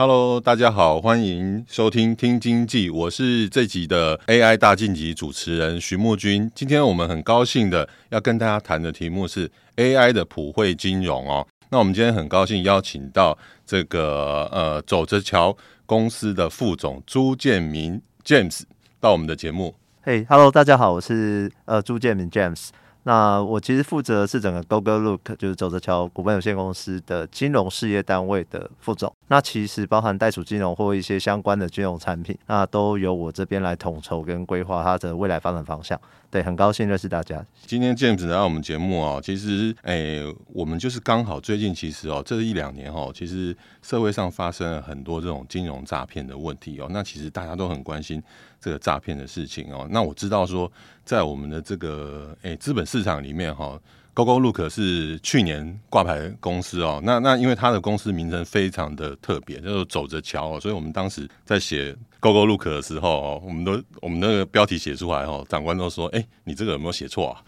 Hello，大家好，欢迎收听听经济，我是这集的 AI 大晋级主持人徐木君。今天我们很高兴的要跟大家谈的题目是 AI 的普惠金融哦。那我们今天很高兴邀请到这个呃走着瞧公司的副总朱建民 James 到我们的节目。嘿，Hello，大家好，我是呃朱建民 James。那我其实负责是整个 GoGoLook，就是走着瞧股份有限公司的金融事业单位的副总。那其实包含袋鼠金融或一些相关的金融产品，那都由我这边来统筹跟规划它的未来发展方向。对，很高兴认识大家。今天 James 来到我们节目哦，其实诶、我们就是刚好最近其实哦，这一两年哦，其实社会上发生了很多这种金融诈骗的问题哦。那其实大家都很关心这个诈骗的事情哦。那我知道说，在我们的这个诶资本市场里面哈，GoGoLook 是去年挂牌公司哦。那那因为它的公司名称非常的特别，叫做走着瞧哦，所以我们当时在写。GoGoLook 的时候哦，我们都我们那个标题写出来哦，长官都说：“哎、欸，你这个有没有写错啊？”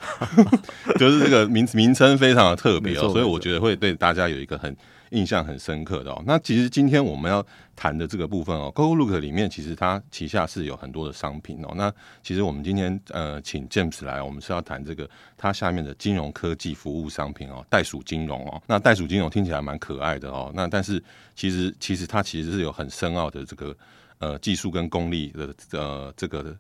就是这个名名称非常的特别哦，所以我觉得会对大家有一个很印象很深刻的哦。那其实今天我们要谈的这个部分哦，Google Look 里面其实它旗下是有很多的商品哦。那其实我们今天呃请 James 来，我们是要谈这个它下面的金融科技服务商品哦，袋鼠金融哦。那袋鼠金融听起来蛮可爱的哦，那但是其实其实它其实是有很深奥的这个。呃，技术跟功力的呃这个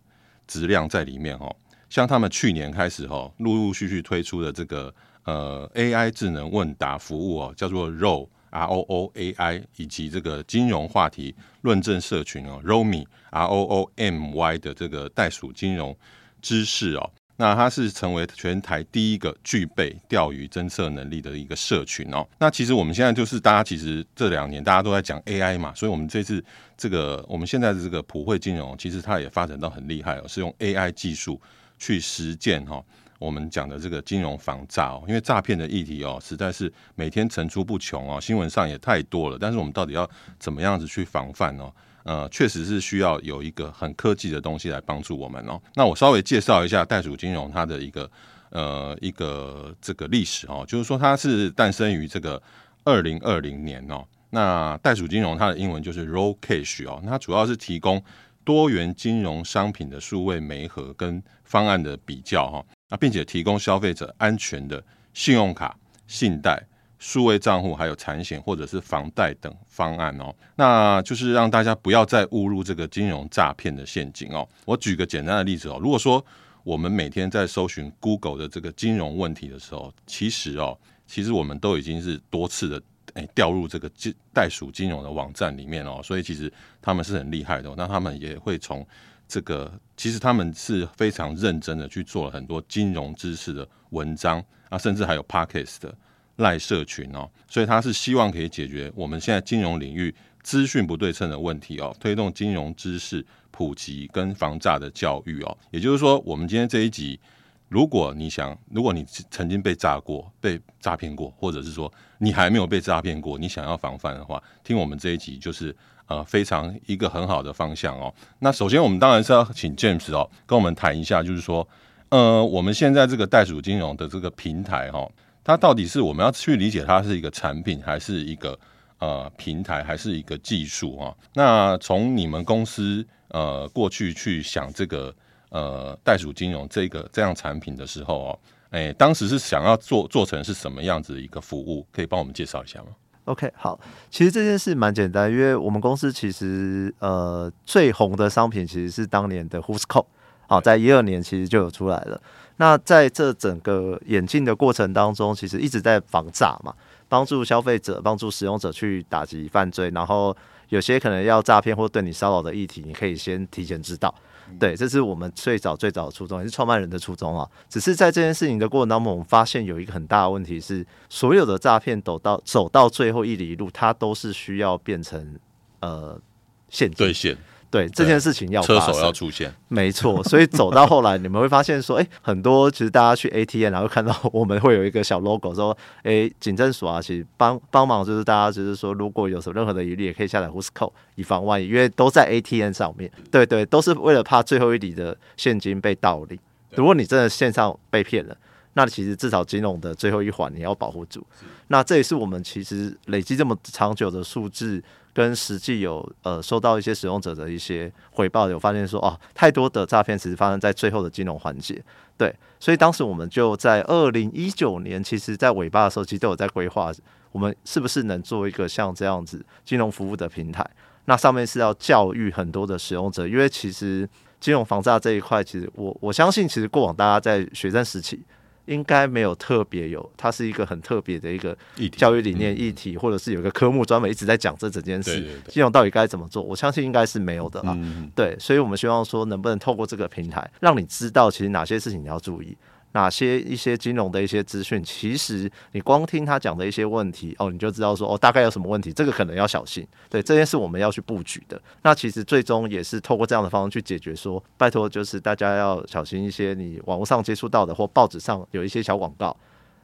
质量在里面哦，像他们去年开始哈，陆陆续续推出的这个呃 AI 智能问答服务哦，叫做 Roll R O O A I，以及这个金融话题论证社群哦，Romi R O O M Y 的这个袋鼠金融知识哦。那它是成为全台第一个具备钓鱼侦测能力的一个社群哦。那其实我们现在就是大家其实这两年大家都在讲 AI 嘛，所以我们这次这个我们现在的这个普惠金融，其实它也发展到很厉害哦，是用 AI 技术去实践哈。我们讲的这个金融防诈哦，因为诈骗的议题哦，实在是每天层出不穷哦，新闻上也太多了。但是我们到底要怎么样子去防范呢？呃，确实是需要有一个很科技的东西来帮助我们哦。那我稍微介绍一下袋鼠金融它的一个呃一个这个历史哦，就是说它是诞生于这个二零二零年哦。那袋鼠金融它的英文就是 Roll Cash 哦，它主要是提供多元金融商品的数位媒合跟方案的比较哈，那并且提供消费者安全的信用卡、信贷。数位账户还有产险或者是房贷等方案哦，那就是让大家不要再误入这个金融诈骗的陷阱哦。我举个简单的例子哦，如果说我们每天在搜寻 Google 的这个金融问题的时候，其实哦，其实我们都已经是多次的诶掉入这个金袋鼠金融的网站里面哦，所以其实他们是很厉害的哦，那他们也会从这个，其实他们是非常认真的去做了很多金融知识的文章啊，甚至还有 Podcast 的。赖社群哦，所以他是希望可以解决我们现在金融领域资讯不对称的问题哦，推动金融知识普及跟防诈的教育哦。也就是说，我们今天这一集，如果你想，如果你曾经被诈过、被诈骗过，或者是说你还没有被诈骗过，你想要防范的话，听我们这一集就是呃非常一个很好的方向哦。那首先，我们当然是要请 James 哦跟我们谈一下，就是说呃我们现在这个袋鼠金融的这个平台哈、哦。它到底是我们要去理解它是一个产品，还是一个呃平台，还是一个技术啊？那从你们公司呃过去去想这个呃袋鼠金融这个这样产品的时候哦，哎，当时是想要做做成是什么样子的一个服务？可以帮我们介绍一下吗？OK，好，其实这件事蛮简单，因为我们公司其实呃最红的商品其实是当年的 Whoscall 好，在一二年其实就有出来了。那在这整个演进的过程当中，其实一直在防诈嘛，帮助消费者、帮助使用者去打击犯罪，然后有些可能要诈骗或对你骚扰的议题，你可以先提前知道。对，这是我们最早最早的初衷，也是创办人的初衷啊。只是在这件事情的过程当中，我们发现有一个很大的问题是，所有的诈骗走到走到最后一里路，它都是需要变成呃现金兑现。对这件事情要车手要出现，没错。所以走到后来，你们会发现说，哎，很多其实大家去 ATM，然后看到我们会有一个小 logo，说，哎，警政署啊，其实帮帮忙，就是大家就是说，如果有什么任何的疑虑，也可以下载 Whoscall 以防万一，因为都在 ATM 上面。对对，都是为了怕最后一笔的现金被盗领。如果你真的线上被骗了，那其实至少金融的最后一环你要保护住。那这也是我们其实累积这么长久的数字。跟实际有呃收到一些使用者的一些回报，有发现说哦，太多的诈骗其实发生在最后的金融环节，对，所以当时我们就在二零一九年，其实在尾巴的时候，其实都有在规划，我们是不是能做一个像这样子金融服务的平台？那上面是要教育很多的使用者，因为其实金融防诈这一块，其实我我相信，其实过往大家在学生时期。应该没有特别有，它是一个很特别的一个教育理念议题，或者是有一个科目专门一直在讲这整件事，金融到底该怎么做？我相信应该是没有的啊。对，所以我们希望说，能不能透过这个平台，让你知道其实哪些事情你要注意。哪些一些金融的一些资讯，其实你光听他讲的一些问题哦，你就知道说哦，大概有什么问题，这个可能要小心。对，这件事我们要去布局的。那其实最终也是透过这样的方式去解决说，说拜托就是大家要小心一些，你网络上接触到的或报纸上有一些小广告，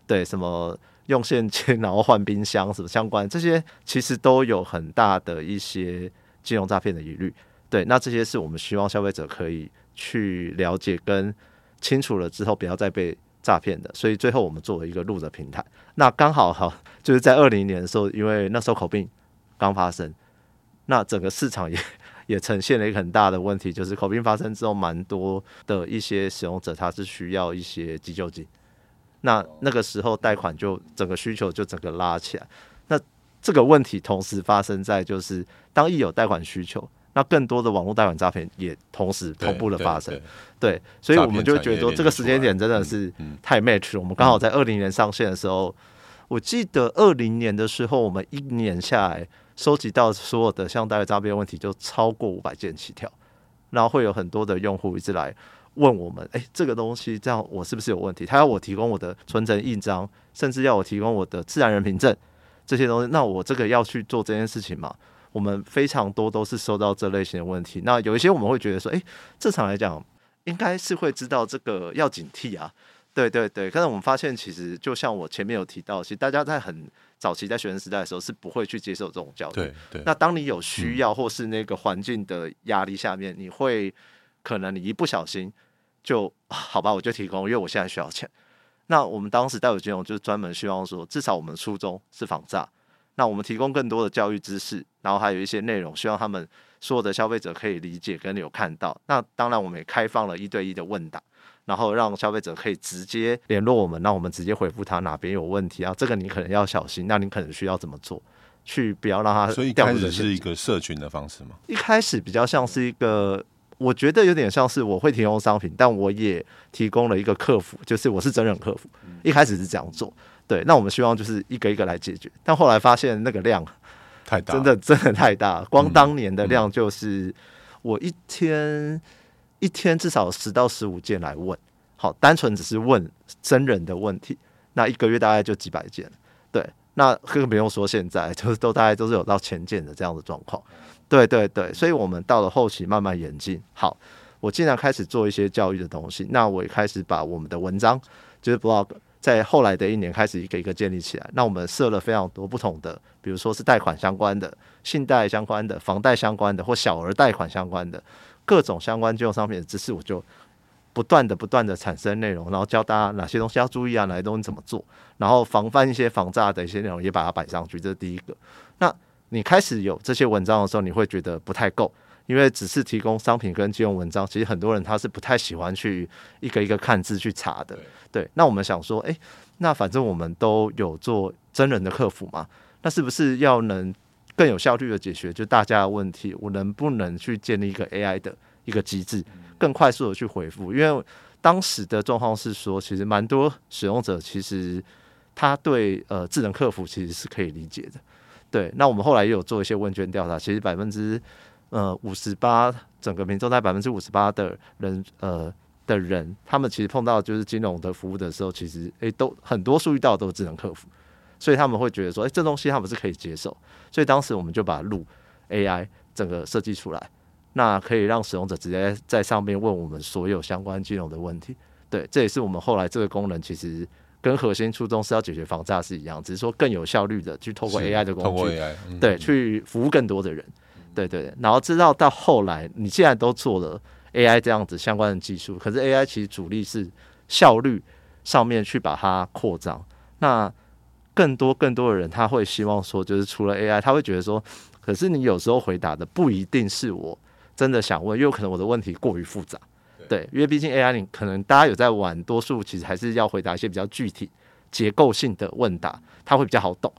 对，什么用现金然后换冰箱什么相关，这些其实都有很大的一些金融诈骗的疑虑。对，那这些是我们希望消费者可以去了解跟。清楚了之后，不要再被诈骗的。所以最后我们做了一个录的平台。那刚好哈，就是在二零年的时候，因为那时候口病刚发生，那整个市场也 也呈现了一个很大的问题，就是口病发生之后，蛮多的一些使用者他是需要一些急救金。那那个时候贷款就整个需求就整个拉起来。那这个问题同时发生在就是当一有贷款需求。那更多的网络贷款诈骗也同时同步的发生，对，所以我们就觉得说这个时间点真的是太 match 了。我们刚好在二零年上线的时候，我记得二零年的时候，我们一年下来收集到所有的像贷款诈骗问题就超过五百件起跳，然后会有很多的用户一直来问我们，哎，这个东西这样我是不是有问题？他要我提供我的存证印章，甚至要我提供我的自然人凭证这些东西，那我这个要去做这件事情吗？我们非常多都是收到这类型的问题，那有一些我们会觉得说，诶，正常来讲应该是会知道这个要警惕啊，对对对。但是我们发现，其实就像我前面有提到，其实大家在很早期在学生时代的时候是不会去接受这种教育。对对。那当你有需要或是那个环境的压力下面，你会可能你一不小心就好吧，我就提供，因为我现在需要钱。那我们当时带有金融就是专门希望说，至少我们初衷是防诈。那我们提供更多的教育知识，然后还有一些内容，希望他们所有的消费者可以理解跟有看到。那当然，我们也开放了一对一的问答，然后让消费者可以直接联络我们，那我们直接回复他哪边有问题啊？这个你可能要小心，那你可能需要怎么做，去不要让他。所以一开始是一个社群的方式吗？一开始比较像是一个，我觉得有点像是我会提供商品，但我也提供了一个客服，就是我是真人客服。一开始是这样做。对，那我们希望就是一个一个来解决，但后来发现那个量太大，真的真的太大。光当年的量就是我一天一天至少十到十五件来问，好，单纯只是问真人的问题，那一个月大概就几百件。对，那更不用说现在，就是都大概都是有到千件的这样的状况。对对对，所以我们到了后期慢慢演进。好，我既然开始做一些教育的东西，那我也开始把我们的文章就是 blog。在后来的一年开始一个一个建立起来，那我们设了非常多不同的，比如说是贷款相关的、信贷相关的、房贷相关的或小额贷款相关的各种相关金融商品的知识，我就不断的不断的产生内容，然后教大家哪些东西要注意啊，哪些东西怎么做，然后防范一些防诈的一些内容也把它摆上去，这是第一个。那你开始有这些文章的时候，你会觉得不太够。因为只是提供商品跟金融文章，其实很多人他是不太喜欢去一个一个看字去查的。对，那我们想说，诶，那反正我们都有做真人的客服嘛，那是不是要能更有效率的解决就大家的问题？我能不能去建立一个 AI 的一个机制，更快速的去回复，因为当时的状况是说，其实蛮多使用者其实他对呃智能客服其实是可以理解的。对，那我们后来也有做一些问卷调查，其实百分之呃五十八，整个民众在百分之五十八的人呃的人，他们其实碰到就是金融的服务的时候，其实诶都很多数遇到的都是智能客服，所以他们会觉得说，诶这东西他们是可以接受，所以当时我们就把路 AI 整个设计出来，那可以让使用者直接在上面问我们所有相关金融的问题。对，这也是我们后来这个功能其实。跟核心初衷是要解决防诈是一样，只是说更有效率的去透过 AI 的工具，AI, 嗯、对，去服务更多的人，对对对。然后知道到后来，你既然都做了 AI 这样子相关的技术，可是 AI 其实主力是效率上面去把它扩张。那更多更多的人他会希望说，就是除了 AI，他会觉得说，可是你有时候回答的不一定是我真的想问，因为可能我的问题过于复杂。对，因为毕竟 AI，你可能大家有在玩，多数其实还是要回答一些比较具体、结构性的问答，它会比较好懂。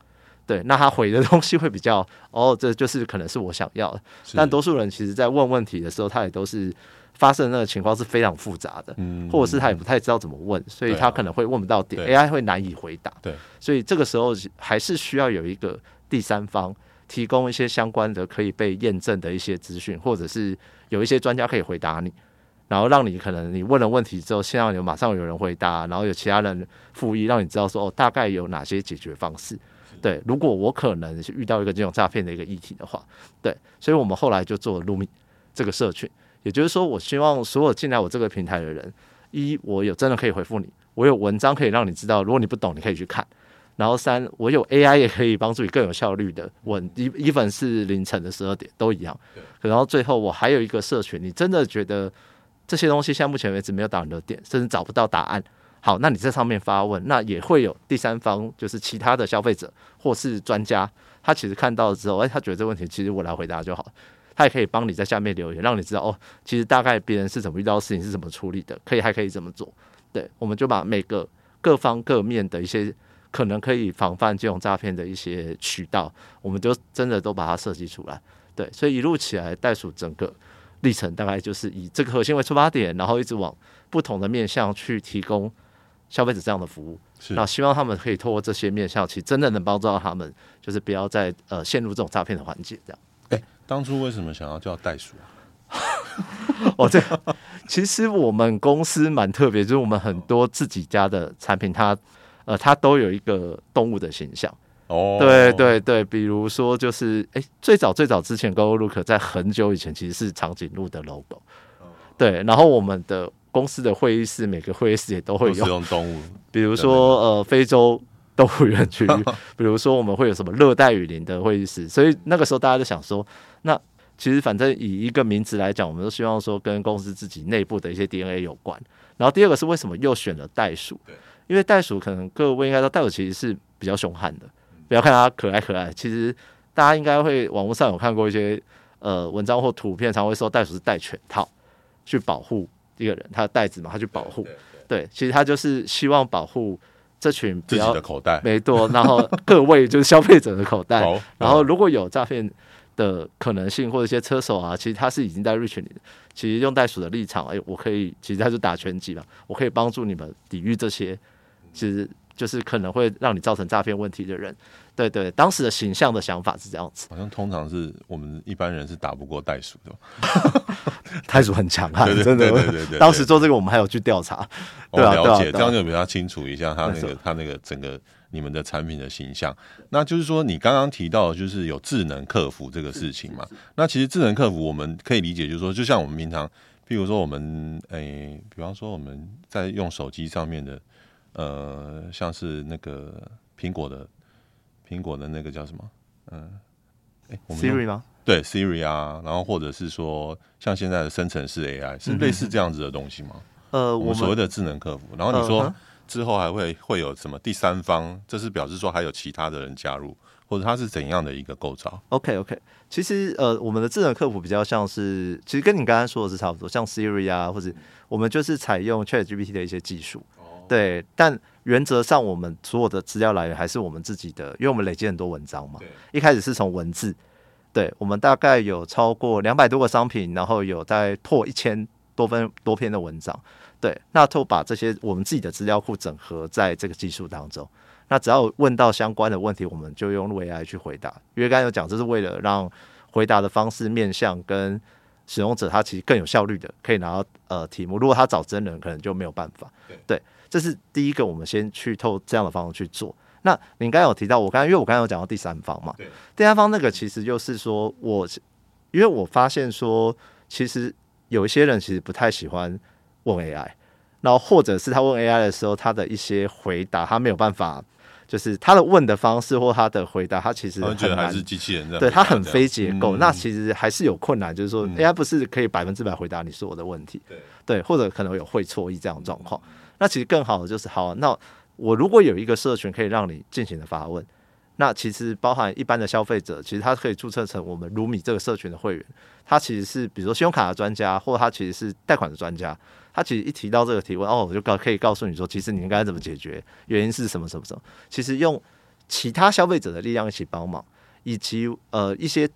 对，那他回的东西会比较，哦，这就是可能是我想要的。但多数人其实在问问题的时候，他也都是发生的那个情况是非常复杂的，嗯，或者是他也不太知道怎么问，所以他可能会问不到点，AI 会难以回答。对，所以这个时候还是需要有一个第三方提供一些相关的可以被验证的一些资讯，或者是有一些专家可以回答你。然后让你可能你问了问题之后，现在有马上有人回答，然后有其他人复议，让你知道说哦，大概有哪些解决方式。对，如果我可能是遇到一个这种诈骗的一个议题的话，对，所以我们后来就做了 Lumi 这个社群，也就是说，我希望所有进来我这个平台的人，一我有真的可以回复你，我有文章可以让你知道，如果你不懂，你可以去看。然后三，我有 AI 也可以帮助你更有效率的问，even 是凌晨的十二点都一样。然后最后我还有一个社群，你真的觉得。这些东西现在目前为止没有打你的点，甚至找不到答案。好，那你在上面发问，那也会有第三方，就是其他的消费者或是专家，他其实看到之后，哎，他觉得这个问题其实我来回答就好，他也可以帮你在下面留言，让你知道哦，其实大概别人是怎么遇到事情是怎么处理的，可以还可以怎么做。对，我们就把每个各方各面的一些可能可以防范这种诈骗的一些渠道，我们就真的都把它设计出来。对，所以一路起来，袋鼠整个。历程大概就是以这个核心为出发点，然后一直往不同的面向去提供消费者这样的服务。那希望他们可以透过这些面向，其实真的能帮助到他们，就是不要再呃陷入这种诈骗的环节。这样。哎、欸，当初为什么想要叫袋鼠啊？哦，这其实我们公司蛮特别，就是我们很多自己家的产品，它呃它都有一个动物的形象。哦，对对对，比如说就是，哎，最早最早之前，Gogolook 在很久以前其实是长颈鹿的 logo，对，然后我们的公司的会议室每个会议室也都会有用动物，比如说呃非洲动物园区，比如说我们会有什么热带雨林的会议室，所以那个时候大家就想说，那其实反正以一个名字来讲，我们都希望说跟公司自己内部的一些 DNA 有关。然后第二个是为什么又选了袋鼠？因为袋鼠可能各位应该知道，袋鼠其实是比较凶悍的。不要看它可爱可爱，其实大家应该会网络上有看过一些呃文章或图片，常会说袋鼠是戴全套去保护一个人，他的袋子嘛，他去保护。对，其实他就是希望保护这群自己的口袋，没多。然后各位就是消费者的口袋。然后如果有诈骗的可能性或者一些车手啊，其实他是已经在 reach 你的。其实用袋鼠的立场，哎，我可以，其实他就打拳击嘛，我可以帮助你们抵御这些，其实。就是可能会让你造成诈骗问题的人，对对，当时的形象的想法是这样子。好像通常是我们一般人是打不过袋鼠的，袋鼠很强悍，真的。对对对对，当时做这个我们还有去调查，对啊，了解，这样就比较清楚一下他那个他那个整个你们的产品的形象。那就是说，你刚刚提到就是有智能客服这个事情嘛？那其实智能客服我们可以理解，就是说，就像我们平常，譬如说我们诶，比方说我们在用手机上面的。呃，像是那个苹果的苹果的那个叫什么？嗯、呃，哎，Siri 吗？对，Siri 啊，然后或者是说像现在的生成式 AI，是类似这样子的东西吗？呃，我们所谓的智能客服。然后你说之后还会会有什么第三方？这是表示说还有其他的人加入，或者它是怎样的一个构造 okay. 其实呃，我们的智能客服比较像是，其实跟你刚刚说的是差不多，像 Siri 啊，或者我们就是采用 ChatGPT 的一些技术。对，但原则上我们所有的资料来源还是我们自己的，因为我们累积很多文章嘛。一开始是从文字，对，我们大概有超过两百多个商品，然后有在破一千多分多篇的文章。对，那都把这些我们自己的资料库整合在这个技术当中。那只要问到相关的问题，我们就用 AI 去回答。因为刚才有讲，这是为了让回答的方式面向跟使用者他其实更有效率的，可以拿到呃题目。如果他找真人，可能就没有办法。对，对，这是第一个，我们先去透这样的方式去做。那你刚才有提到，我刚才因为我刚才有讲到第三方嘛，对，第三方那个其实就是说我，因为我发现说，其实有一些人其实不太喜欢问 AI，然后或者是他问 AI 的时候，他的一些回答他没有办法，就是他的问的方式或他的回答，他其实很难，还是机器人对他很非结构，嗯，那其实还是有困难，就是说 AI 不是可以百分之百回答你所有的问题，对，对，或者可能有会错意这样的状况，那其实更好的就是好，那。我如果有一个社群可以让你尽情的发问，那其实包含一般的消费者，其实他可以注册成我们卢米这个社群的会员。他其实是比如说信用卡的专家，或他其实是贷款的专家。他其实一提到这个提问，哦，我就告可以告诉你说，其实你应该怎么解决，原因是什么什么什么。其实用其他消费者的力量一起帮忙，以及呃一些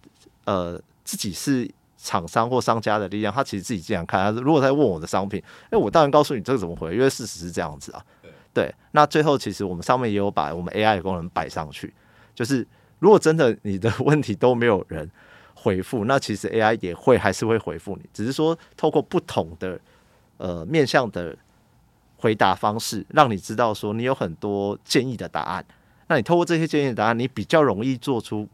呃自己是厂商或商家的力量，他其实自己这样看。他如果在问我的商品，哎，我当然告诉你这个怎么回，因为事实是这样子啊。对，那最后其实我们上面也有把我们 AI 的功能摆上去，就是如果真的你的 问题都没有人回复，那其实 AI 也会还是会回复你，只是说透过不同的呃面向的回答方式，让你知道说你有很多建议的答案，那你透过这些建议的答案，你比较容易做出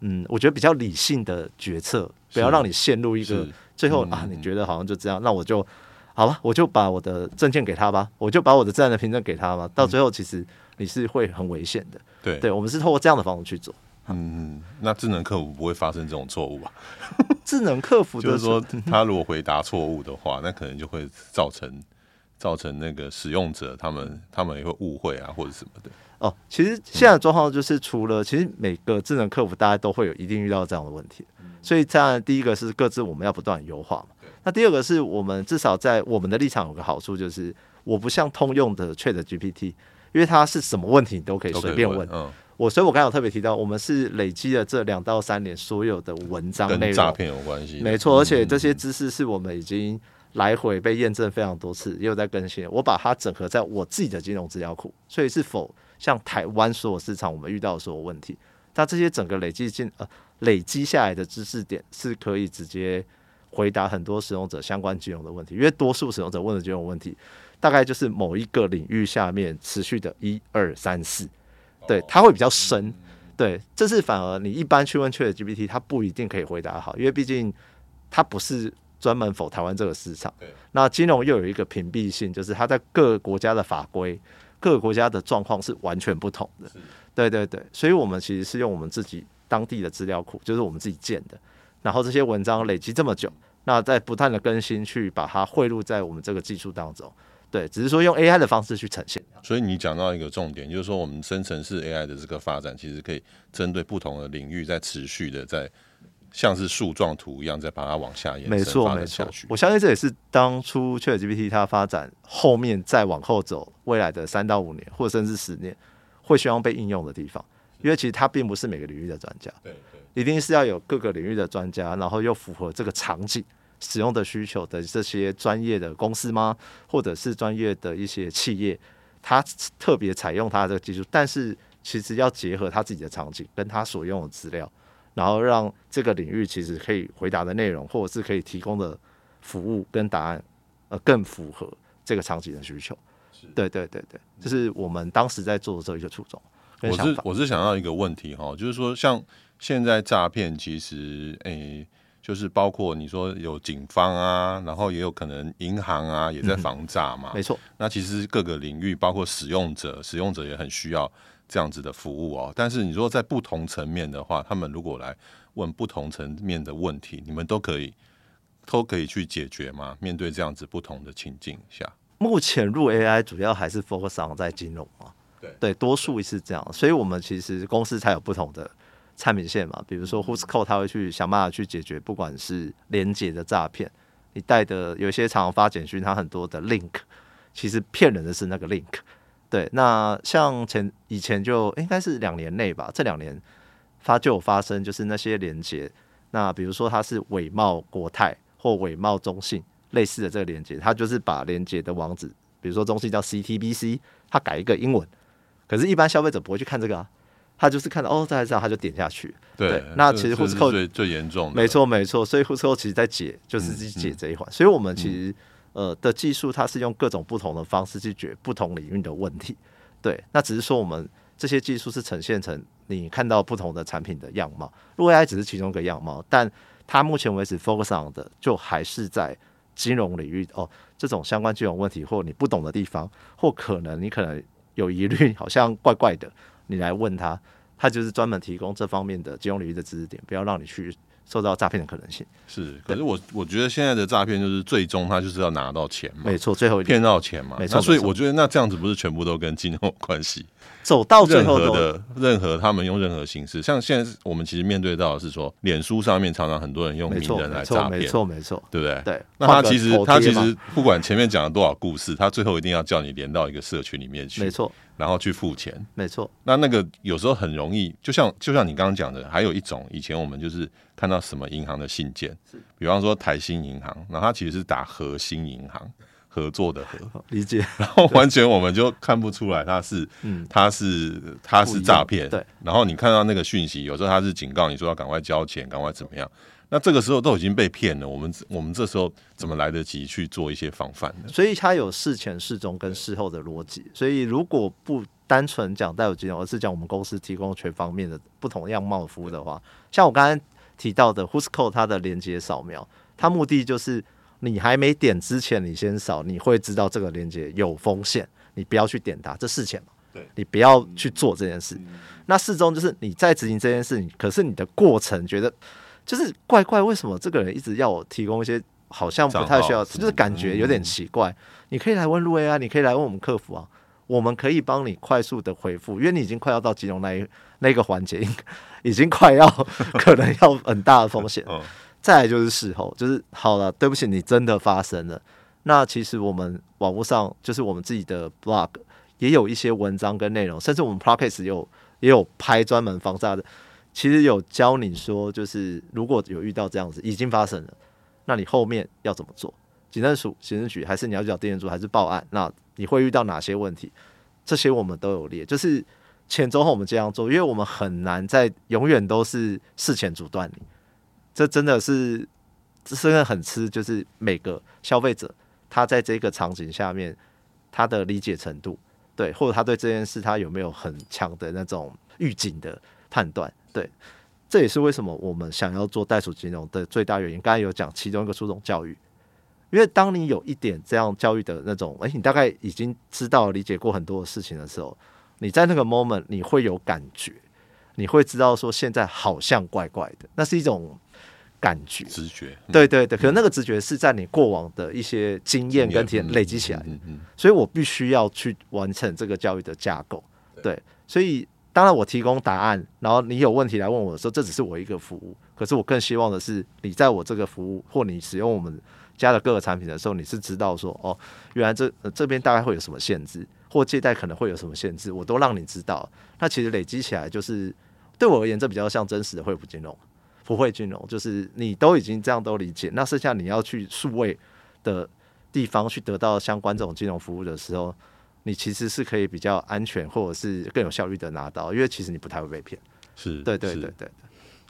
嗯，我觉得比较理性的决策，不要让你陷入一个最后啊，你觉得好像就这样，那我就。好吧，我就把我的证件给他吧，我就把我的自然的凭证给他吧。到最后，其实你是会很危险的。对，对，我们是透过这样的方式去做。嗯，那智能客服不会发生这种错误吧？智能客服就是说，他如果回答错误的话，那可能就会造成造成那个使用者他们他们也会误会啊，或者什么的。哦，其实现在的状况就是，除了其实每个智能客服大家都会有一定遇到这样的问题，所以当然第一个是各自我们要不断优化嘛。那第二个是我们至少在我们的立场有个好处，就是我不像通用的 ChatGPT，因为它是什么问题你都可以随便问。嗯，我所以，我刚才有特别提到，我们是累积了这两到三年所有的文章内容，跟诈骗有关系。没错，而且这些知识是我们已经来回被验证非常多次，也有在更新。我把它整合在我自己的金融资料库，所以是否像台湾所有市场我们遇到的所有问题，那这些整个累积进呃累积下来的知识点是可以直接。回答很多使用者相关金融的问题，因为多数使用者问的金融问题，大概就是某一个领域下面持续的一二三四，对，它会比较深，对，这是反而你一般去问 ChatGPT，它不一定可以回答好，因为毕竟它不是专门 for 台湾这个市场。那金融又有一个屏蔽性，就是它在各个国家的法规、各个国家的状况是完全不同的。对对对，所以我们其实是用我们自己当地的资料库，就是我们自己建的。然后这些文章累积这么久，那在不断的更新，去把它汇入在我们这个技术当中，对，只是说用 AI 的方式去呈现。所以你讲到一个重点，就是说我们生成式 AI 的这个发展，其实可以针对不同的领域，在持续的在像是树状图一样，再把它往下延伸，没错没错。我相信这也是当初 ChatGPT 它发展后面再往后走，未来的三到五年，或者甚至十年，会希望被应用的地方，因为其实它并不是每个领域的专家。对。一定是要有各个领域的专家，然后又符合这个场景使用的需求的这些专业的公司吗？或者是专业的一些企业，它特别采用它的技术，但是其实要结合它自己的场景跟它所用的资料，然后让这个领域其实可以回答的内容，或者是可以提供的服务跟答案，呃，更符合这个场景的需求。对对对对，这是我们当时在做的这一个初衷。我是我是想到一个问题哈，就是说像。现在诈骗其实，诶、欸，就是包括你说有警方啊，然后也有可能银行啊，也在防诈嘛。嗯、没错。那其实各个领域，包括使用者，使用者也很需要这样子的服务哦。但是你说在不同层面的话，他们如果来问不同层面的问题，你们都可以都可以去解决吗？面对这样子不同的情境下，目前入 AI 主要还是 focus on 在金融啊。对对，多数是这样，所以我们其实公司才有不同的。产品线嘛，比如说 Whoscall 他会去想办法去解决，不管是连接的诈骗，你带的有些常常发简讯，它很多的 link，其实骗人的是那个 link。对，那像前以前就应该是两年内吧，这两年发就有发生，就是那些连接，那比如说它是伪冒国泰或伪冒中信类似的这个连接，它就是把连接的网址，比如说中信叫 CTBC，它改一个英文，可是，一般消费者不会去看这个啊，他就是看到哦，在这样，他就点下去。对，对那其实 Whoscall 最最严重的，没错没错，所以 Whoscall 其实在解就是去解这一环，嗯嗯、所以我们其实呃的技术，它是用各种不同的方式去解不同领域的问题。对，那只是说我们这些技术是呈现成你看到不同的产品的样貌，如果 AI 只是其中一个样貌，但它目前为止 focus on 的就还是在金融领域哦，这种相关金融问题或你不懂的地方，或可能你可能有疑虑，好像怪怪的，你来问他，他就是专门提供这方面的金融领域的知识点，不要让你去。受到诈骗的可能性。是，可是我我觉得现在的诈骗就是最终他就是要拿到钱嘛，没错，最后骗到钱嘛，没错。那所以我觉得那这样子不是全部都跟金融有关系，走到最后的任何他们用任何形式，像现在我们其实面对到的是说，脸书上面常常很多人用名人来诈骗，没错没错，对不对？对。那他其实他其实不管前面讲了多少故事，他最后一定要叫你连到一个社群里面去，没错。然后去付钱，没错。那那个有时候很容易，就像就像你刚刚讲的，还有一种以前我们就是看到什么银行的信件，比方说台新银行，然后它其实是打核心银行合作的合，理解。然后完全我们就看不出来他是，嗯，它是他是诈骗。对。然后你看到那个讯息，有时候他是警告你说要赶快交钱，赶快怎么样。那这个时候都已经被骗了，我们我们这时候怎么来得及去做一些防范呢？所以它有事前、事中跟事后的逻辑。所以如果不单纯讲带有金融，而是讲我们公司提供全方面的不同样貌的服务的话，像我刚才提到的 Whoscall 它的连接扫描，它目的就是你还没点之前，你先扫，你会知道这个链接有风险，你不要去点它，这事前嘛，对，你不要去做这件事。那事中就是你在执行这件事情，可是你的过程觉得。就是怪怪，为什么这个人一直要我提供一些好像不太需要，就是感觉有点奇怪。你可以来问路 A 啊，你可以来问我们客服啊，我们可以帮你快速的回复，因为你已经快要到金融那一那个环节，已经快要 可能要很大的风险。再来就是事后，就是好了，对不起，你真的发生了。那其实我们网络上就是我们自己的 blog 也有一些文章跟内容，甚至我们 podcast 有也有拍专门防诈的。其实有教你说，就是如果有遇到这样子已经发生了，那你后面要怎么做？警政署、刑事局，还是你要找地检署，还是报案？那你会遇到哪些问题？这些我们都有列，就是前中后我们这样做，因为我们很难在永远都是事前阻断你。这真的是，这真的很吃，就是每个消费者他在这个场景下面他的理解程度，对，或者他对这件事他有没有很强的那种预警的判断。对，这也是为什么我们想要做袋鼠金融的最大原因。刚才有讲其中一个初衷教育，因为当你有一点这样教育的那种，诶，你大概已经知道理解过很多的事情的时候，你在那个 moment 你会有感觉，你会知道说现在好像怪怪的，那是一种感觉、直觉。对对对，可能那个直觉是在你过往的一些经验跟体验累积起来的，所以我必须要去完成这个教育的架构。对，所以。当然，我提供答案，然后你有问题来问我的时候，这只是我一个服务。可是我更希望的是，你在我这个服务或你使用我们家的各个产品的时候，你是知道说，哦，原来这这边大概会有什么限制，或借贷可能会有什么限制，我都让你知道。那其实累积起来，就是对我而言，这比较像真实的惠普金融、普惠金融，就是你都已经这样都理解，那剩下你要去数位的地方去得到相关这种金融服务的时候。你其实是可以比较安全，或者是更有效率的拿到，因为其实你不太会被骗。是，对对对对，对。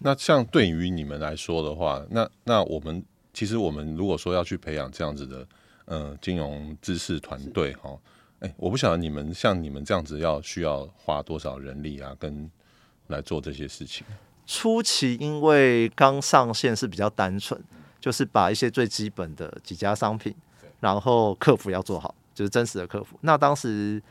那像对于你们来说的话，那那我们其实我们如果说要去培养这样子的呃金融知识团队哈，哎、欸，我不晓得你们像你们这样子要需要花多少人力啊，跟来做这些事情。初期因为刚上线是比较单纯，就是把一些最基本的几家商品，然后客服要做好。就是真实的客服。那当时，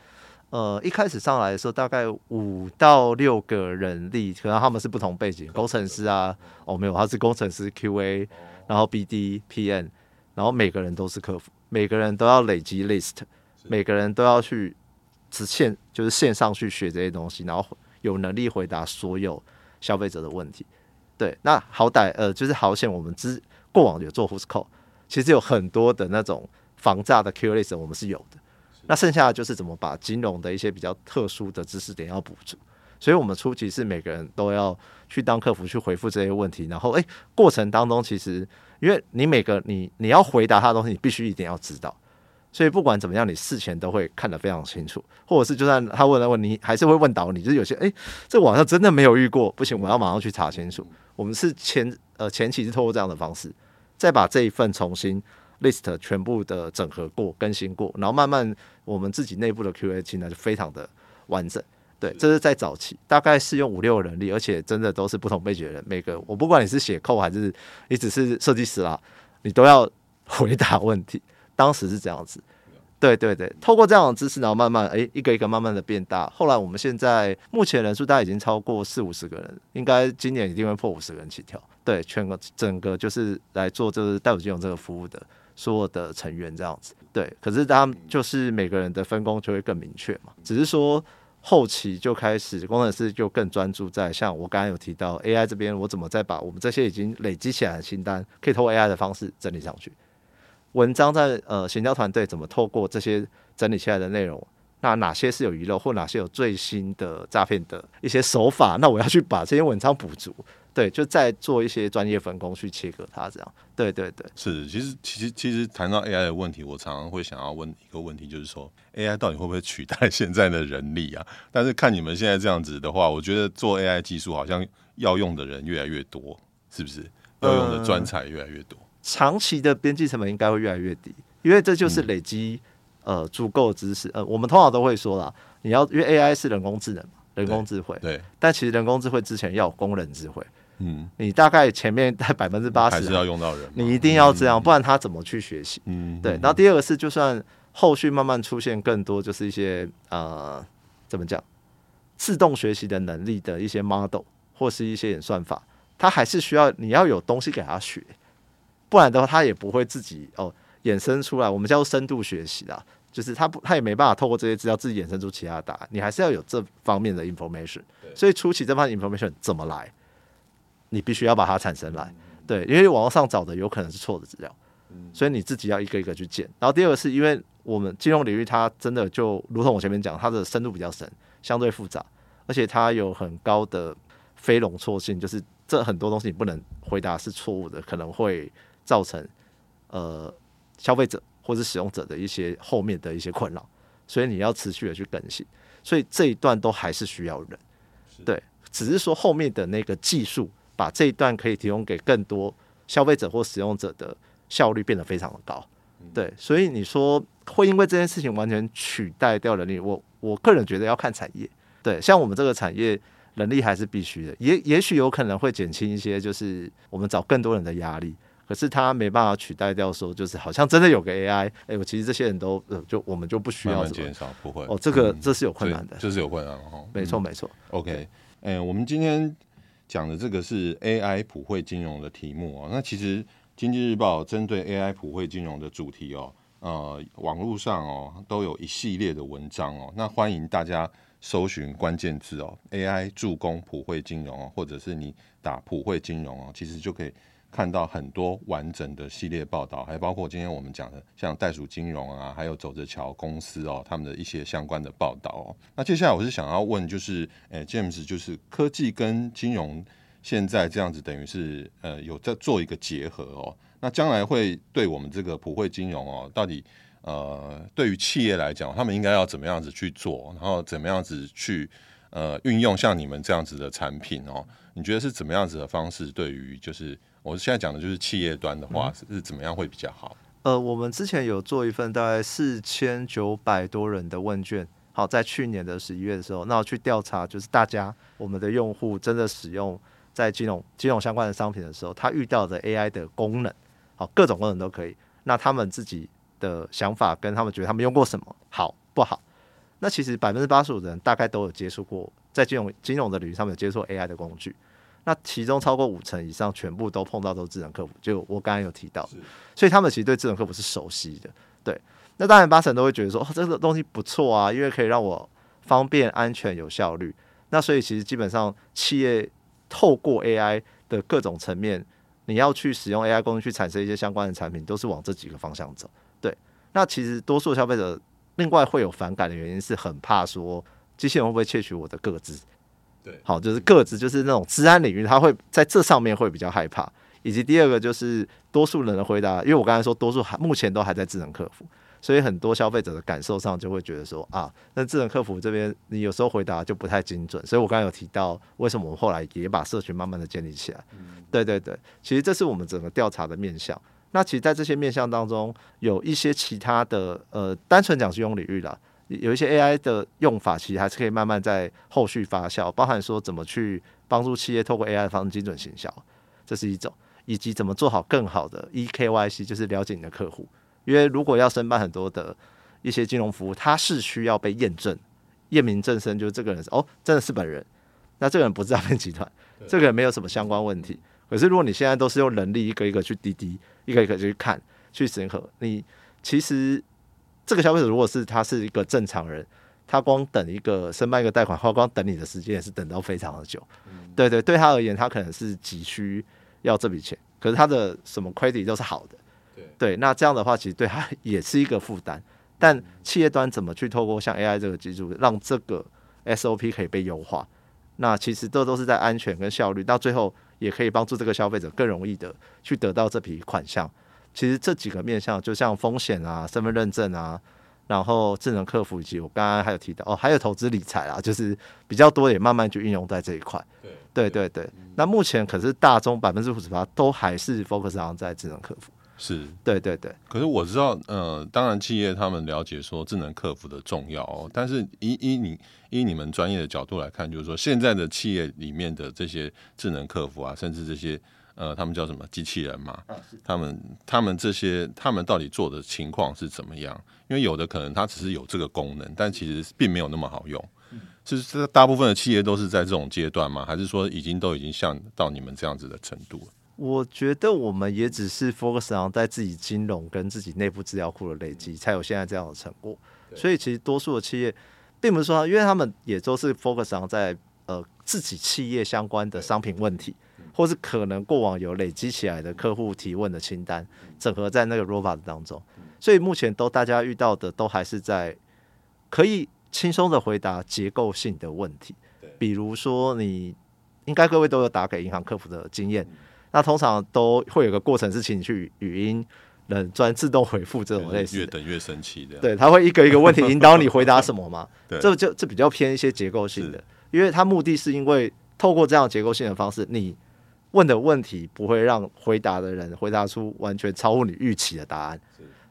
呃，一开始上来的时候，大概五到六个人力，可能他们是不同背景，工程师啊，哦，没有，他是工程师 QA，然后 B D P N，然后每个人都是客服，每个人都要累积 list，每个人都要去直线，就是线上去学这些东西，然后有能力回答所有消费者的问题。对，那好歹呃，就是好险，我们之过往有做 Whoscall，其实有很多的那种。防诈的 Q list 我们是有的，那剩下的就是怎么把金融的一些比较特殊的知识点要补足，所以我们初期是每个人都要去当客服去回复这些问题，然后诶、欸，过程当中其实因为你每个你你要回答他的东西，你必须一定要知道。所以不管怎么样，你事前都会看得非常清楚，或者是就算他问了问你，还是会问倒你。就是有些哎，这网上真的没有遇过，不行，我要马上去查清楚。我们是前呃前期是通过这样的方式，再把这一份重新 list 全部的整合过、更新过，然后慢慢我们自己内部的 QA 清单就非常的完整。对，这是在早期，大概是用五六个人力，而且真的都是不同背景的人。每个我不管你是写 code 还是你只是设计师啦，你都要回答问题。当时是这样子，对对对，透过这样的知识，然后慢慢诶，一个一个慢慢的变大。后来我们现在目前人数大概已经超过四五十个人，应该今年一定会破五十个人起跳。对，全个整个就是来做就是袋鼠金融这个服务的所有的成员这样子。对，可是他们就是每个人的分工就会更明确嘛，只是说。后期就开始，工程师就更专注在像我刚刚有提到 AI 这边，我怎么再把我们这些已经累积起来的清单，可以透过 AI 的方式整理上去。文章在呃行销团队怎么透过这些整理起来的内容，那哪些是有遗漏，或哪些有最新的诈骗的一些手法，那我要去把这些文章补足。对，就再做一些专业分工去切割它，这样。对对对，是。其实其实其实谈到 AI 的问题，我常常会想要问一个问题，就是说 AI 到底会不会取代现在的人力啊？但是看你们现在这样子的话，我觉得做 AI 技术好像要用的人越来越多，是不是？要用的专才越来越多。呃，长期的边际成本应该会越来越低，因为这就是累积呃足够的知识。呃，我们通常都会说啦，你要因为 AI 是人工智能嘛，人工智慧。对。但其实人工智慧之前要有工人智慧。嗯，你大概前面在百分之八十还是要用到人，你一定要这样，不然他怎么去学习？嗯，对。然后第二个是，就算后续慢慢出现更多，就是一些呃，怎么讲，自动学习的能力的一些 model 或是一些演算法，它还是需要你要有东西给他学，不然的话，他也不会自己哦衍生出来。我们叫做深度学习啦，就是他不，他也没办法透过这些资料自己衍生出其他的答案。你还是要有这方面的 information。所以初期这方面 information 怎么来？你必须要把它产生来，对，因为网络上找的有可能是错的资料，所以你自己要一个一个去建。然后第二个是因为我们金融领域它真的就如同我前面讲，它的深度比较深，相对复杂，而且它有很高的非容错性，就是这很多东西你不能回答是错误的，可能会造成呃消费者或者使用者的一些后面的一些困扰，所以你要持续的去更新，所以这一段都还是需要人，对，只是说后面的那个技术。把这一段可以提供给更多消费者或使用者的效率变得非常的高，对，所以你说会因为这件事情完全取代掉人力，我我个人觉得要看产业，对，像我们这个产业人力还是必须的，也也许有可能会减轻一些，就是我们找更多人的压力，可是他没办法取代掉说，就是好像真的有个 AI，哎、欸，我其实这些人都呃，就我们就不需要减少，不会。哦，这个这是有困难的，这是有困难的哦，没错没错，OK，哎、欸，我们今天。讲的这个是 AI 普惠金融的题目哦，那其实经济日报针对 AI 普惠金融的主题哦，呃，网络上哦都有一系列的文章哦，那欢迎大家搜寻关键字哦，AI 助攻普惠金融哦，或者是你打普惠金融哦，其实就可以。看到很多完整的系列报道，还包括今天我们讲的像袋鼠金融啊，还有走着瞧公司哦，他们的一些相关的报道哦。那接下来我是想要问，就是，诶、欸、James，就是科技跟金融现在这样子，等于是呃有在做一个结合哦。那将来会对我们这个普惠金融哦，到底呃对于企业来讲，他们应该要怎么样子去做，然后怎么样子去呃运用像你们这样子的产品哦？你觉得是怎么样子的方式？对于就是。我现在讲的就是企业端的话是怎么样会比较好？呃，我们之前有做一份大概四千九百多人的问卷，好，在去年的十一月的时候，那我去调查，就是大家我们的用户真的使用在金融金融相关的商品的时候，他遇到的 AI 的功能，好，各种功能都可以。那他们自己的想法跟他们觉得他们用过什么好不好？那其实百分之八十五的人大概都有接触过，在金融金融的领域上面有接触 AI 的工具。那其中超过五成以上，全部都碰到都是智能客服，就我刚刚有提到，所以他们其实对智能客服是熟悉的。对，那当然八成都会觉得说，哦，这个东西不错啊，因为可以让我方便、安全、有效率。那所以其实基本上企业透过 AI 的各种层面，你要去使用 AI 工具去产生一些相关的产品，都是往这几个方向走。对，那其实多数消费者另外会有反感的原因是很怕说，机器人会不会窃取我的个资？对，好，就是个资，就是那种治安领域，他会在这上面会比较害怕，以及第二个就是多数人的回答，因为我刚才说多数还目前都还在智能客服，所以很多消费者的感受上就会觉得说啊，那智能客服这边你有时候回答就不太精准，所以我刚才有提到为什么我们后来也把社群慢慢的建立起来。对对对，其实这是我们整个调查的面向。那其实，在这些面向当中，有一些其他的呃，单纯讲金融领域啦。有一些 AI 的用法，其实还是可以慢慢在后续发酵，包含说怎么去帮助企业透过 AI 的方式精准行销，这是一种，以及怎么做好更好的 eKYC，就是了解你的客户。因为如果要申办很多的一些金融服务，它是需要被验证，验明正身，就是这个人哦，真的是本人，那这个人不是诈骗集团，这个人没有什么相关问题。可是如果你现在都是用人力一个一个去滴滴，一个一个去看，去审核，你其实。这个消费者如果是他是一个正常人，他光等一个申办一个贷款，或光等你的时间也是等到非常的久。嗯、对对，对他而言，他可能是急需要这笔钱，可是他的什么 credit 都是好的。对，对，那这样的话，其实对他也是一个负担。但企业端怎么去透过像 AI 这个技术，让这个 SOP 可以被优化？那其实这都是在安全跟效率，到最后也可以帮助这个消费者更容易的去得到这笔款项。其实这几个面向，就像风险啊、身份认证啊，然后智能客服以及我刚刚还有提到哦，还有投资理财啊，就是比较多，也慢慢就运用在这一块。对对对对。那目前可是大中百分之五十八都还是 focus 上在智能客服。是。对对对。可是我知道，呃，当然企业他们了解说智能客服的重要哦，但是以以你以你们专业的角度来看，就是说现在的企业里面的这些智能客服啊，甚至这些。呃，他们叫什么机器人嘛？他们他们这些他们到底做的情况是怎么样？因为有的可能它只是有这个功能，但其实并没有那么好用。是这大部分的企业都是在这种阶段吗？还是说已经都已经像到你们这样子的程度？我觉得我们也只是 focus on 在自己金融跟自己内部资料库的累积，才有现在这样的成果。所以其实多数的企业，并不是说，因为他们也都是 focus on 在呃自己企业相关的商品问题。或是可能过往有累积起来的客户提问的清单，整合在那个 robot 当中，所以目前都大家遇到的都还是在可以轻松的回答结构性的问题，比如说你应该各位都有打给银行客服的经验，那通常都会有个过程是请你去语音冷专自动回复这种类似，越等越生气的，对，他会一个一个问题引导你回答什么嘛？这就这比较偏一些结构性的，因为它目的是因为透过这样结构性的方式，你。问的问题不会让回答的人回答出完全超乎你预期的答案。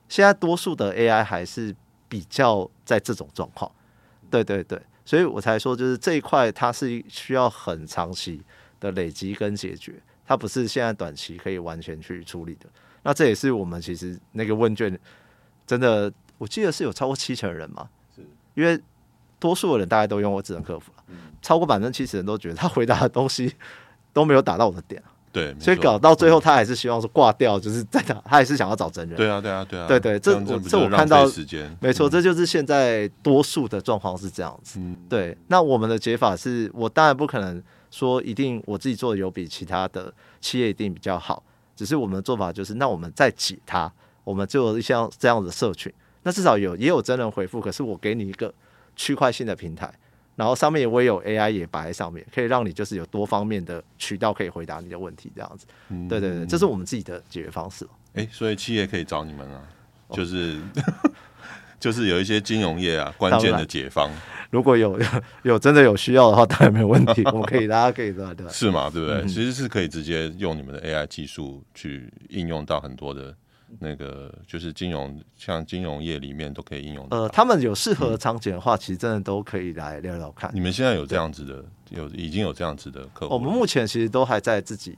现在多数的 AI 还是比较在这种状况，对对对，所以我才说就是这一块它是需要很长期的累积跟解决，它不是现在短期可以完全去处理的。那这也是我们其实那个问卷真的，我记得是有超过七成人嘛，因为多数的人大家都用过智能客服了，超过百分之七十人都觉得他回答的东西。都没有打到我的点，对，所以搞到最后，他还是希望说挂掉，就是在他，他还是想要找真人。对啊，对啊，对啊，对对，这我这我看到，没错，这就是现在多数的状况是这样子。对，那我们的解法是我当然不可能说一定我自己做的有比其他的企业一定比较好，只是我们的做法就是，那我们再挤它，我们就像这样的社群，那至少有也有真人回复，可是我给你一个区块性的平台。然后上面我也有 AI 也摆在上面，可以让你就是有多方面的渠道可以回答你的问题，这样子。嗯、对对对，这是我们自己的解决方式。哎，所以企业可以找你们啊，就是、哦、就是有一些金融业啊关键的解方。如果有有 有真的有需要的话，当然没有问题，我们可以大家可以对对。是嘛？对不对？嗯、其实是可以直接用你们的 AI 技术去应用到很多的。那个就是金融，像金融业里面都可以应用。呃，他们有适合的场景的话，嗯、其实真的都可以来聊聊看。你们现在有这样子的，有已经有这样子的客户。我们目前其实都还在自己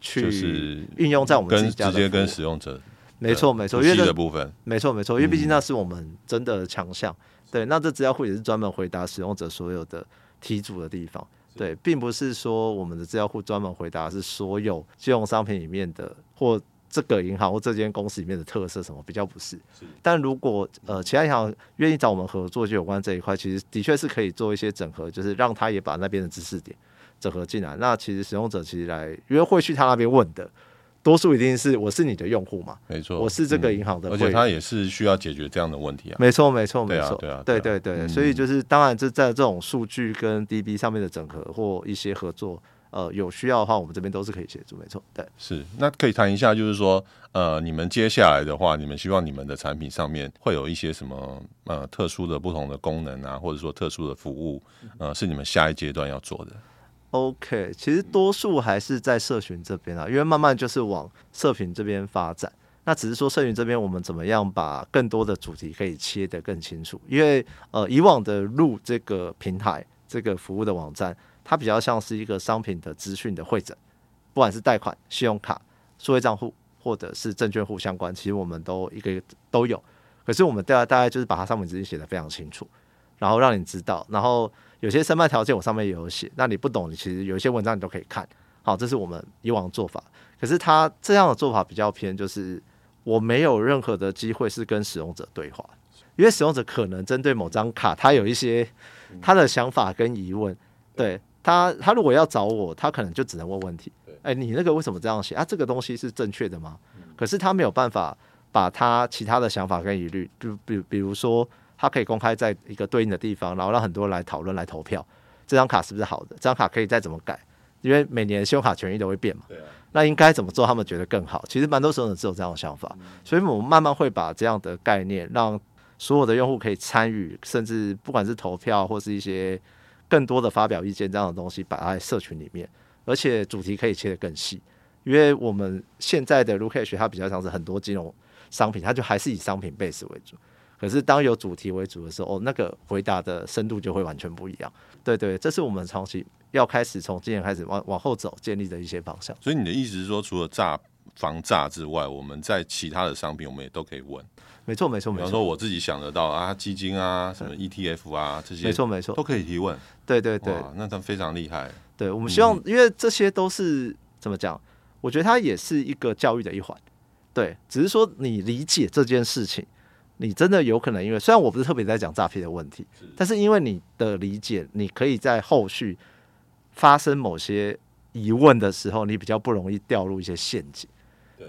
去运用在我们自己跟直接跟使用者。没错没错，因为这的部分没错没错，因为毕竟那是我们真的强项。嗯、对，那这资料库也是专门回答使用者所有的题组的地方。对，并不是说我们的资料库专门回答是所有金融商品里面的或。这个银行或这间公司里面的特色什么比较不是？是但如果呃其他银行愿意找我们合作，就有关这一块，其实的确是可以做一些整合，就是让他也把那边的知识点整合进来。那其实使用者其实来，因为会去他那边问的，多数一定是我是你的用户嘛，没错，我是这个银行的、嗯，而且他也是需要解决这样的问题啊。没错，没错，没错，对啊，对对对，所以就是当然这在这种数据跟 DB 上面的整合或一些合作。呃有需要的话，我们这边都是可以协助，没错。对，是。那可以谈一下，就是说，呃，你们接下来的话，你们希望你们的产品上面会有一些什么呃特殊的不同的功能啊，或者说特殊的服务，呃，是你们下一阶段要做的。OK，其实多数还是在社群这边啊，因为慢慢就是往社群这边发展。那只是说社群这边我们怎么样把更多的主题可以切得更清楚？因为呃，以往的入这个平台这个服务的网站，它比较像是一个商品的资讯的会诊，不管是贷款、信用卡、数位账户或者是证券户相关，其实我们都一个一个都有。可是我们大概大概就是把它商品资讯写得非常清楚，然后让你知道，然后。有些申办条件我上面也有写，那你不懂，你其实有一些文章你都可以看。好，这是我们以往做法。可是他这样的做法比较偏，就是我没有任何的机会是跟使用者对话，因为使用者可能针对某张卡，他有一些他的想法跟疑问。对他，他如果要找我，他可能就只能问问题。哎，你那个为什么这样写啊？这个东西是正确的吗？可是他没有办法把他其他的想法跟疑虑，就比比如说。他可以公开在一个对应的地方，然后让很多人来讨论、来投票。这张卡是不是好的？这张卡可以再怎么改？因为每年信用卡权益都会变嘛。对啊。那应该怎么做？他们觉得更好。其实蛮多时候只有这样的想法，所以我们慢慢会把这样的概念，让所有的用户可以参与，甚至不管是投票或是一些更多的发表意见这样的东西，摆在社群里面，而且主题可以切得更细。因为我们现在的 Lucash 它比较像是很多金融商品，它就还是以商品 base 为主。可是当有主题为主的时候，哦，那个回答的深度就会完全不一样。对对，这是我们长期要开始从今年开始往往后走建立的一些方向。所以你的意思是说，除了诈防诈之外，我们在其他的商品我们也都可以问。没错没错没错。比方说我自己想得到啊，基金啊，什么 ETF 啊这些，没错没错，都可以提问。对对对，那他非常厉害。对，我们希望，嗯、因为这些都是怎么讲？我觉得它也是一个教育的一环。对，只是说你理解这件事情。你真的有可能，因为虽然我不是特别在讲诈骗的问题，但是因为你的理解，你可以在后续发生某些疑问的时候，你比较不容易掉入一些陷阱。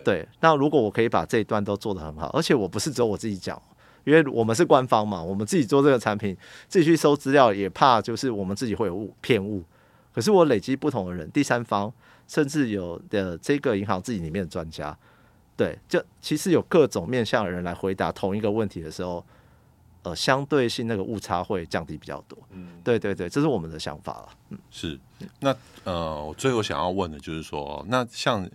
对，那如果我可以把这一段都做得很好，而且我不是只有我自己讲，因为我们是官方嘛，我们自己做这个产品，自己去搜资料也怕就是我们自己会有误骗误。可是我累积不同的人，第三方，甚至有的这个银行自己里面的专家。对，就其实有各种面向的人来回答同一个问题的时候，呃，相对性那个误差会降低比较多。嗯，对对对，这是我们的想法了。嗯，是。那呃，我最后想要问的就是说，那像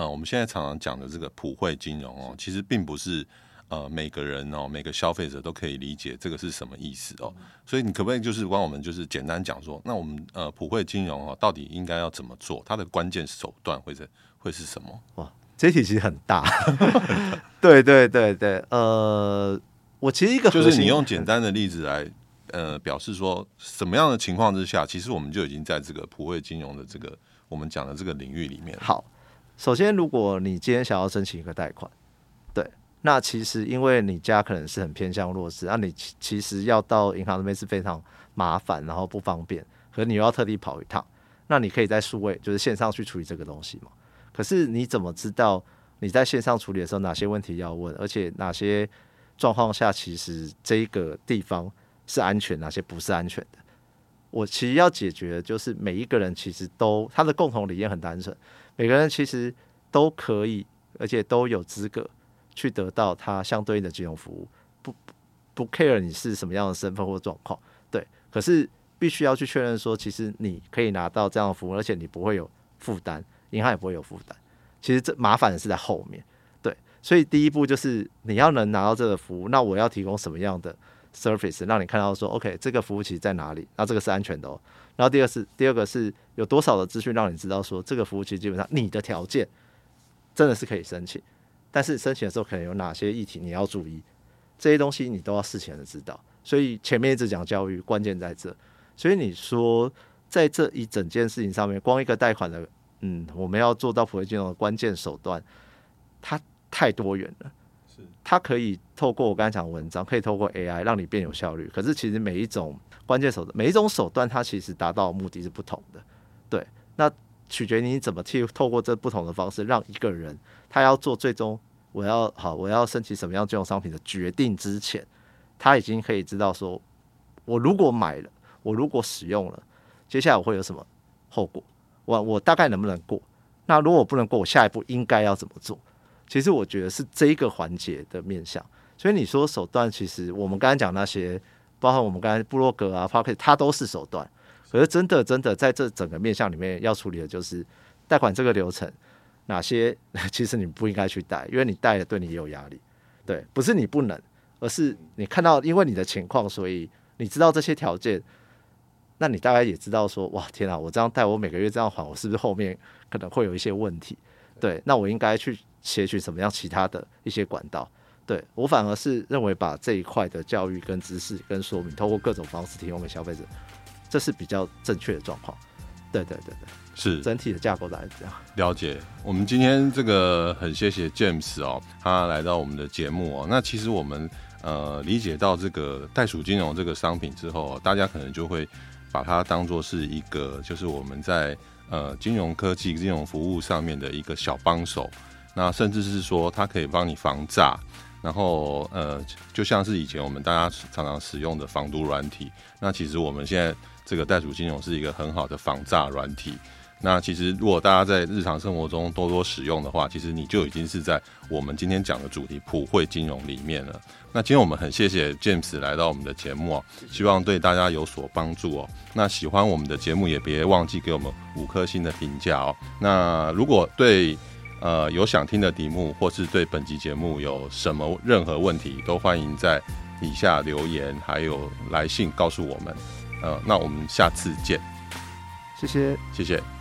呃，我们现在常常讲的这个普惠金融哦，其实并不是呃每个人哦，每个消费者都可以理解这个是什么意思哦。所以你可不可以就是帮我们就是简单讲说，那我们呃普惠金融哦，到底应该要怎么做？它的关键手段会是会是什么？哇！这题其实很大，对对对对，呃，我其实一个就是你用简单的例子来，呃，表示说什么样的情况之下，其实我们就已经在这个普惠金融的这个我们讲的这个领域里面。好，首先如果你今天想要申请一个贷款，对，那其实因为你家可能是很偏向弱势，那你其实要到银行那边是非常麻烦，然后不方便，可你又要特地跑一趟，那你可以在数位就是线上去处理这个东西嘛。可是你怎么知道你在线上处理的时候哪些问题要问，而且哪些状况下其实这个地方是安全，哪些不是安全的？我其实要解决的就是每一个人其实都他的共同理念很单纯，每个人其实都可以，而且都有资格去得到他相对应的金融服务，不不 care 你是什么样的身份或状况，对。可是必须要去确认说，其实你可以拿到这样的服务，而且你不会有负担。银行也不会有负担，其实这麻烦的是在后面，对，所以第一步就是你要能拿到这个服务，那我要提供什么样的 Surface 让你看到说，OK，这个服务器在哪里，那这个是安全的哦。然后第二是第二个是有多少的资讯让你知道说，这个服务器基本上你的条件真的是可以申请，但是申请的时候可能有哪些议题你要注意，这些东西你都要事前的知道。所以前面一直讲教育，关键在这。所以你说在这一整件事情上面，光一个贷款的。嗯，我们要做到普惠金融的关键手段，它太多元了。它可以透过我刚才讲的文章，可以透过 AI 让你变有效率。可是其实每一种关键手段，每一种手段，它其实达到的目的是不同的。对，那取决于你怎么去透过这不同的方式，让一个人他要做最终我要好，我要申请什么样金融商品的决定之前，他已经可以知道说，我如果买了，我如果使用了，接下来我会有什么后果。我我大概能不能过？那如果不能过，我下一步应该要怎么做？其实我觉得是这一个环节的面向。所以你说手段，其实我们刚才讲那些，包括我们刚才部落格啊、p o c k e t 它都是手段。可是真的真的在这整个面向里面要处理的就是贷款这个流程，哪些 其实你不应该去贷，因为你贷了对你也有压力。对，不是你不能，而是你看到因为你的情况，所以你知道这些条件，那你大概也知道说，哇，天啊，我这样贷，我每个月这样还，我是不是后面可能会有一些问题？对，那我应该去擷取什么样其他的一些管道？对，我反而是认为把这一块的教育跟知识跟说明，透过各种方式提供给消费者，这是比较正确的状况。对对对对，是整体的架构大概是这样。了解。我们今天这个很谢谢 James 哦，他来到我们的节目哦。那其实我们呃理解到这个袋鼠金融这个商品之后，大家可能就会把它当做是一个，就是我们在呃金融科技、金融服务上面的一个小帮手。那甚至是说，它可以帮你防诈。然后，呃，就像是以前我们大家常常使用的防毒软体，那其实我们现在这个袋鼠金融是一个很好的防诈软体。那其实如果大家在日常生活中多多使用的话，其实你就已经是在我们今天讲的主题普惠金融里面了。那今天我们很谢谢 James 来到我们的节目哦，希望对大家有所帮助哦。那喜欢我们的节目也别忘记给我们五颗星的评价哦。那如果对呃，有想听的题目，或是对本集节目有什么任何问题，都欢迎在以下留言，还有来信告诉我们。呃，那我们下次见，谢谢，谢谢。